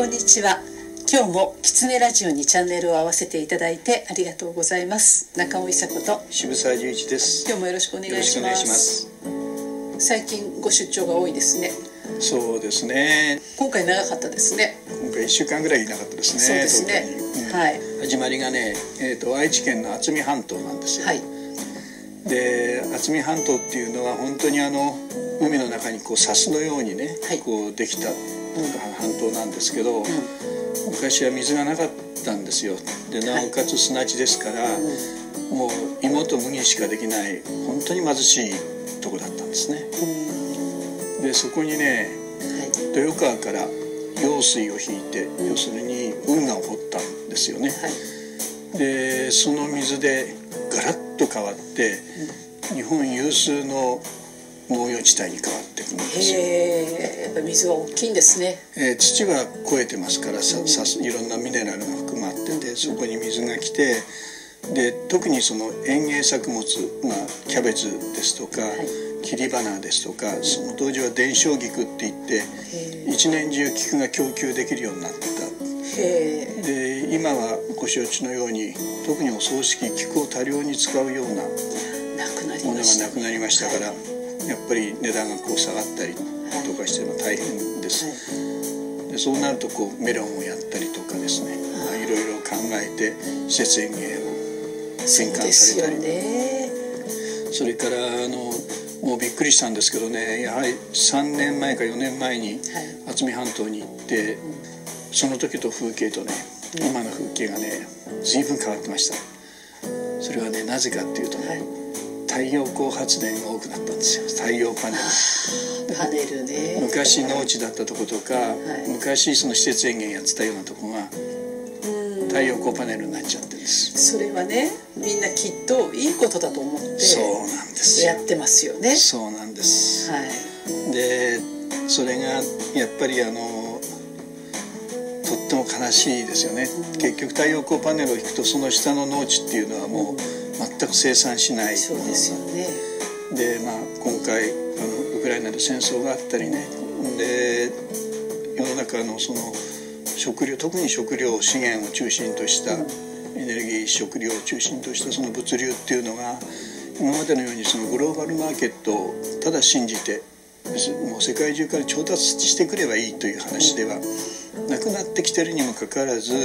こんにちは。今日もキツネラジオにチャンネルを合わせていただいてありがとうございます。中尾伊佐子と。渋沢十一です。今日もよろしくお願いします。最近ご出張が多いですね。そうですね。今回長かったですね。今回1週間ぐらいいなかったですねそうですね、うん、はい。始まりがね、えーと、愛知県の渥美半島なんですよ、はい、で渥美半島っていうのは本当にあの海の中にこう砂州のようにね、はい、こうできた半島なんですけど、うん、昔は水がなかったんですよ。でなおかつ砂地ですから、はい、もう芋と麦しかできない本当に貧しいとこだったんですね、うん、でそこにね、豊川から用水を引いて、要するに運河を掘ったんですよね、でその水でガラッと変わって、日本有数の農業地帯に変わっていくんですよ。やっぱ水は大きいんですね。えー、土は超えてますからささいろんなミネラルが含まっててそこに水が来てで特にその園芸作物、まあ、キャベツですとか、はい、切り花ですとかその当時は伝承菊っていって一年中菊が供給できるようになった。で今はご承知のように特にお葬式菊を多量に使うようなものがなくなりましたから。はいやっぱり値段がこう下がったりとかしても大変です、でそうなるとこうメロンをやったりとかですね、まあ、いろいろ考えて施設園芸を転換されたりそれからあのもうびっくりしたんですけどねやはり3年前か4年前に渥美半島に行ってその時と風景とね今の風景がね随分変わってました。それはねなぜかっていうとね、はい。太陽光発電が多くなったんですよ。太陽パネル。パネルね。昔農地だったとことか、はい、昔その施設園芸やってたようなとこが太陽光パネルになっちゃってるんです。それはねみんなきっといいことだと思ってそうなんですやってますよね。そうなんです。はい。でそれがやっぱりあのとっても悲しいですよね、うん、結局太陽光パネルを引くとその下の農地っていうのはもう、うん全く生産しない。そうですよね。でまあ今回あのウクライナで戦争があったりね。で世の中のその食料特に食料資源を中心としたエネルギー食料を中心としたその物流っていうのが今までのようにそのグローバルマーケットをただ信じてもう世界中から調達してくればいいという話ではなくなってきてるにもかかわらず、は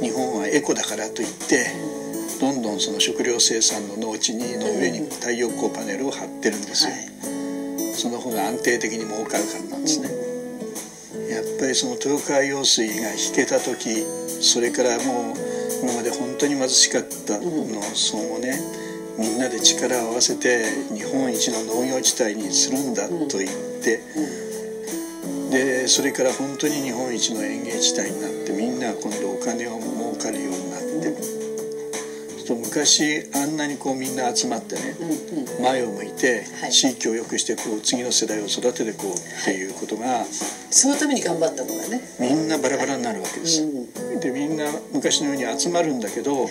い、日本はエコだからといってどんどんその食料生産の農地にの上に太陽光パネルを張ってるんですよ、はい、その方が安定的に儲かるからなんですね、やっぱりその豊川用水が引けた時それからもう今まで本当に貧しかった農村をねみんなで力を合わせて日本一の農業地帯にするんだと言って、でそれから本当に日本一の園芸地帯になってみんな今度お金を儲かるようになって。と昔あんなにこうみんな集まってね、うんうん、前を向いて地域を良くしてこう次の世代を育てていこうっていうことが、はい、そのために頑張ったのがね。みんなバラバラになるわけです、はい、でみんな昔のように集まるんだけど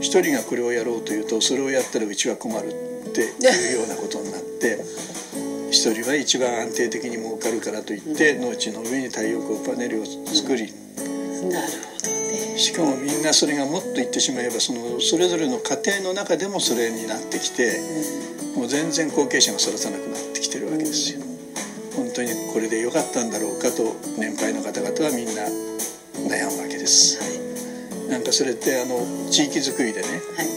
一、はい、人がこれをやろうというとそれをやったらうちは困るっていうようなことになって一人は一番安定的に儲かるからといって、農地の上に太陽光パネルを作り、なるほどしかもみんなそれがもっと言ってしまえばそのそれぞれの家庭の中でもそれになってきて、もう全然後継者が育たなくなってきてるわけですよ。本当にこれで良かったんだろうかと年配の方々はみんな悩むわけです。はい、なんかそれってあの地域づくりでね、はい、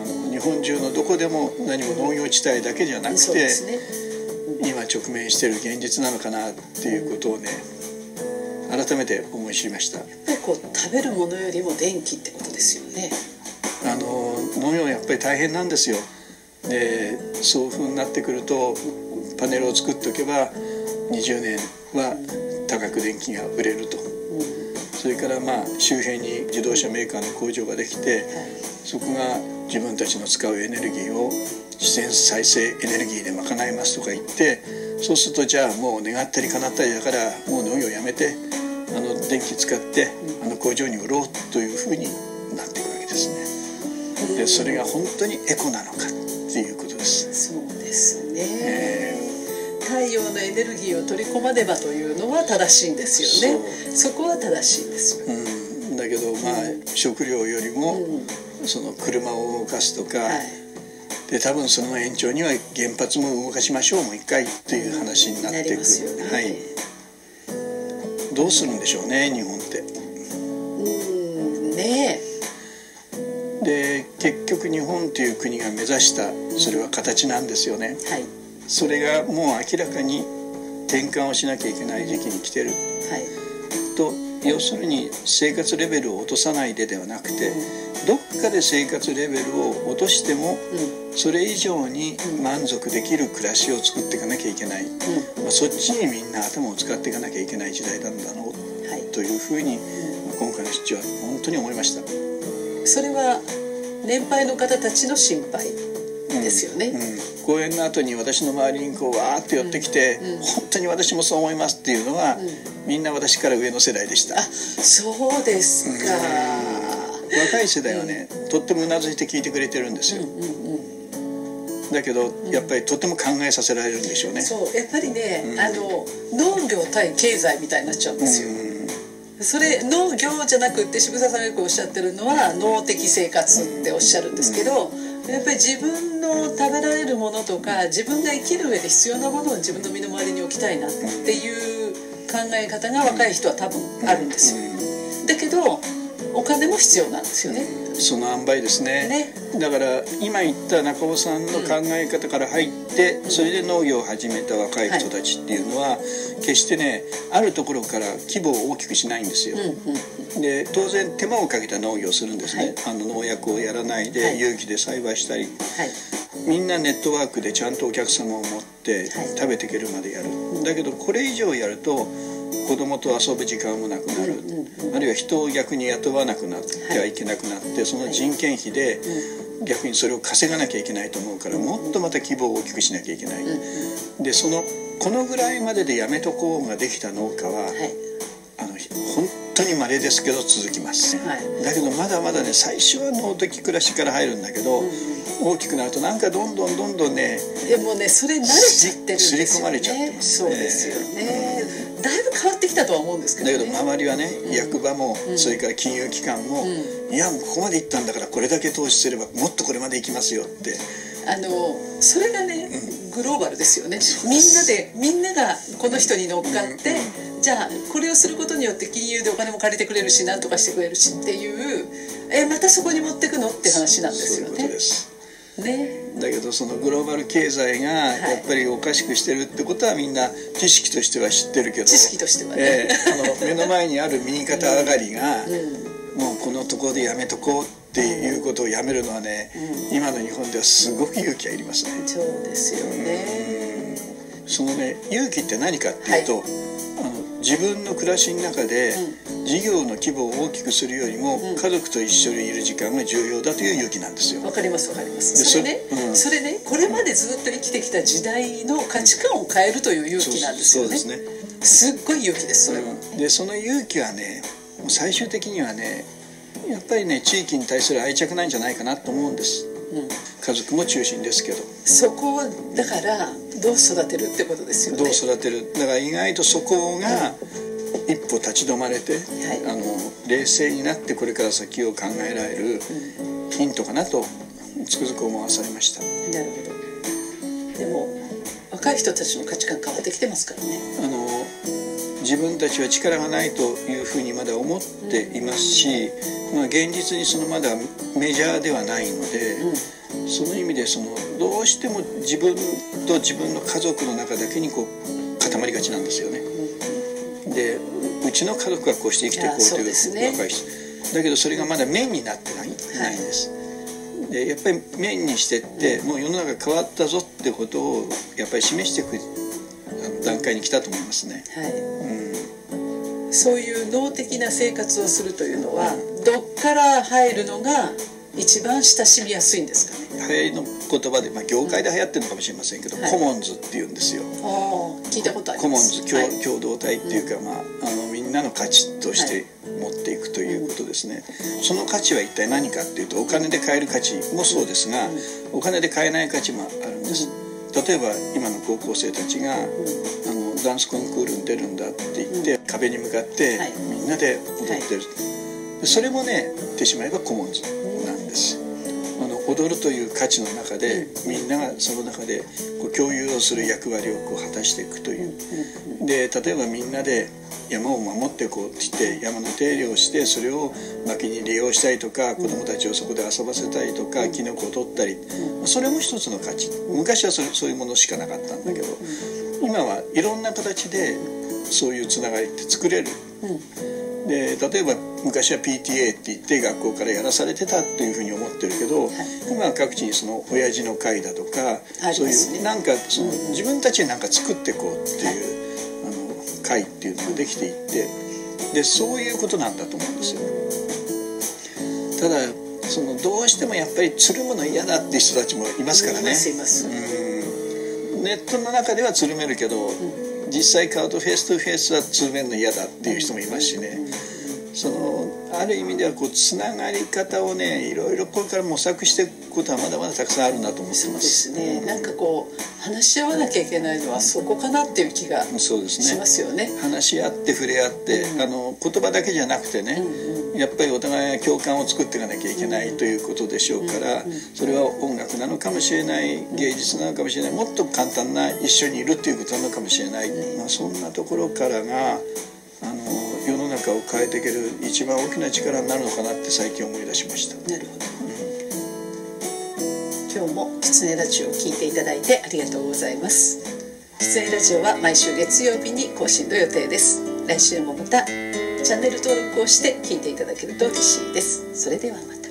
あの日本中のどこでも何も農業地帯だけじゃなくて、ね、今直面している現実なのかなっていうことをね改めて思い知りました。やっぱりこう食べるものよりも電気ってことですよね。あの農業やっぱり大変なんですよ。でそういうふうになってくるとパネルを作っておけば20年は高く電気が売れると、うん、それからまあ周辺に自動車メーカーの工場ができて、はい、そこが自分たちの使うエネルギーを自然再生エネルギーで賄いますとか言ってそうするとじゃあもう願ったり叶ったりだからもう農業やめてあの電気使ってあの工場に売ろうというふうになっていくわけですね。でそれが本当にエコなのかっていうことです。そうですね、えー、太陽のエネルギーを取り込まねばというのは正しいんですよね。そこは正しいんですよ、うん、だけどまあ食料よりも、その車を動かすとか、はいで多分その延長には原発も動かしましょうもう一回という話になっていく、なりますよね。はい。どうするんでしょうね日本って。うんねで結局日本という国が目指したそれは形なんですよね。えはい。それがもう明らかに転換をしなきゃいけない時期に来てる。はい。と要するに生活レベルを落とさないでではなくてどっかで生活レベルを落としてもうそれ以上に満足できる暮らしを作っていかなきゃいけない、まあ、そっちにみんな頭を使っていかなきゃいけない時代なんだろうはい。というふうに今回の出張は本当に思いました。それは年配の方たちの心配ですよね、うん、講演の後に私の周りにこうわーっと寄ってきて、うん本当に私もそう思いますっていうのは、みんな私から上の世代でした。あそうですか、若い世代はね、とってもうなずいて聞いてくれてるんですよ、うんうん、だけどやっぱりとても考えさせられるんでしょうね。そうやっぱりね、うん。あの農業対経済みたいになっちゃうんですよ、うん。それ農業じゃなくって渋沢さんがよくおっしゃってるのは農的生活っておっしゃるんですけどやっぱり自分の食べられるものとか自分が生きる上で必要なものを自分の身の回りに置きたいなっていう考え方が若い人は多分あるんですよ。だけどお金も必要なんですよね。その塩梅ですね。ね。だから今言った中尾さんの考え方から入って、それで農業を始めた若い人たちっていうのは、決してねあるところから規模を大きくしないんですよ、うんうんで当然手間をかけた農業をするんですね、あの農薬をやらないで、はい。有機で栽培したり。はい。みんなネットワークでちゃんとお客様を持ってはい。食べていけるまでやる、だけどこれ以上やると子供と遊ぶ時間もなくなる、うんうんあるいは人を逆に雇わなくなってはいけなくなって、その人件費で逆にそれを稼がなきゃいけないと思うからもっとまた規模を大きくしなきゃいけない、でそのこのぐらいまででやめとこうができた農家は、はい。あの本当に稀ですけど続きます、はい。だけどまだまだね最初は農的暮らしから入るんだけど、大きくなるとなんかどんどんどんどんねでもねそれ慣れちゃってるんですよね。刷り込まれちゃってますそうですよね、だいぶ変わってきたとは思うんですけどね。だけど周りはね、役場も、うん。それから金融機関も、いやもうここまで行ったんだからこれだけ投資すればもっとこれまで行きますよって。あのそれがね、グローバルですよね。みんなでみんながこの人に乗っかって、じゃあこれをすることによって金融でお金も借りてくれるし何とかしてくれるしっていうえまたそこに持ってくのって話なんですよそういうことねですね。だけどそのグローバル経済がやっぱりおかしくしてるってことはみんな知識としては知ってるけど。知識としてはね、ええ。あの目の前にある右肩上がりが、うん。もうこのところでやめとこうっていうことをやめるのはね、今の日本ではすごく勇気がいりますね。そうですよねそのね勇気って何かっていうと、あの自分の暮らしの中で事業の規模を大きくするよりも、うん。家族と一緒にいる時間が重要だという勇気なんですよ。わかりますわかります。でそれねそうん。それねこれまでずっと生きてきた時代の価値観を変えるという勇気なんですよね。そうですね。すっごい勇気ですそれは、うん。でその勇気はねもう最終的にはねやっぱりね地域に対する愛着なんじゃないかなと思うんです。うん、家族も中心ですけど。そこをだからどう育てるってことですよね。どう育てる？だから意外とそこが一歩立ち止まれて、い。あの冷静になってこれから先を考えられるヒントかなとつくづく思わされました。なるほど。でも若い人たちの価値観変わってきてますからね。あの自分たちは力がないというふうにまだ思っていますし、まあ、現実にそのまだメジャーではないので、その意味でそのどうしても自分と自分の家族の中だけにこう固まりがちなんですよね。でうちの家族がこうして生きていこうというね若い人だけどそれがまだ面になってない,、ないんです。でやっぱり面にしてって、もう世の中変わったぞってことをやっぱり示していく段階に来たと思いますね。はいうんそういう脳的な生活をするというのはどっから入るのが一番親しみやすいんですかね。流行りの言葉で、まあ、業界で流行ってるのかもしれませんけど、はいコモンズっていうんですよ。ああ聞いたことありコモンズ共,、はい。共同体っていうか、まあ、あのみんなの価値として持っていくということですね、その価値は一体何かっていうとお金で買える価値もそうですが、お金で買えない価値もあるんです。例えば今の高校生たちが、あのダンスコンクールに出るんだって言って、壁に向かってはい。みんなで踊ってる、でそれもね言ってしまえばコモンズなんです。あの踊るという価値の中でみんながその中でこう共有をする役割をこう果たしていくという。で例えばみんなで山を守ってこうって言って山の手入れをしてそれを薪に利用したりとか子供たちをそこで遊ばせたりとかキノコを取ったり。それも一つの価値。昔はそれそういうものしかなかったんだけど今はいろんな形でそういうつながりって作れる。で例えば昔は PTA って言って学校からやらされてたっていうふうに思ってるけど、今は各地にその親父の会だとか、そういうなんかその自分たちでなんか作っていこうっていう、あの会っていうのができていってでそういうことなんだと思うんですよ。ただそのどうしてもやっぱりつるむの嫌だっていう人たちもいますからね。うん。ネットの中ではつるめるけど、実際会うと face to face はつるめるの嫌だっていう人もいますしね、そのある意味ではこうつながり方をねいろいろこれから模索していくことはまだまだたくさんあるなと思ってそうまですすね。なんかこう話し合わなきゃいけないのはそこかなっていう気がしますよね。話し合って触れ合って、あの言葉だけじゃなくてね、やっぱりお互いが共感を作っていかなきゃいけないということでしょうから、それは音楽なのかもしれない芸術なのかもしれないもっと簡単な一緒にいるっていうことなのかもしれない、まあ、そんなところからがあの中を変えていける一番大きな力になるのかなって最近思い出しました。なるほど。今日もキツネラジオを聞いていただいてありがとうございます。キツネラジオは毎週月曜日に更新の予定です。来週もまたチャンネル登録をして聞いていただけると嬉しいです。それではまた。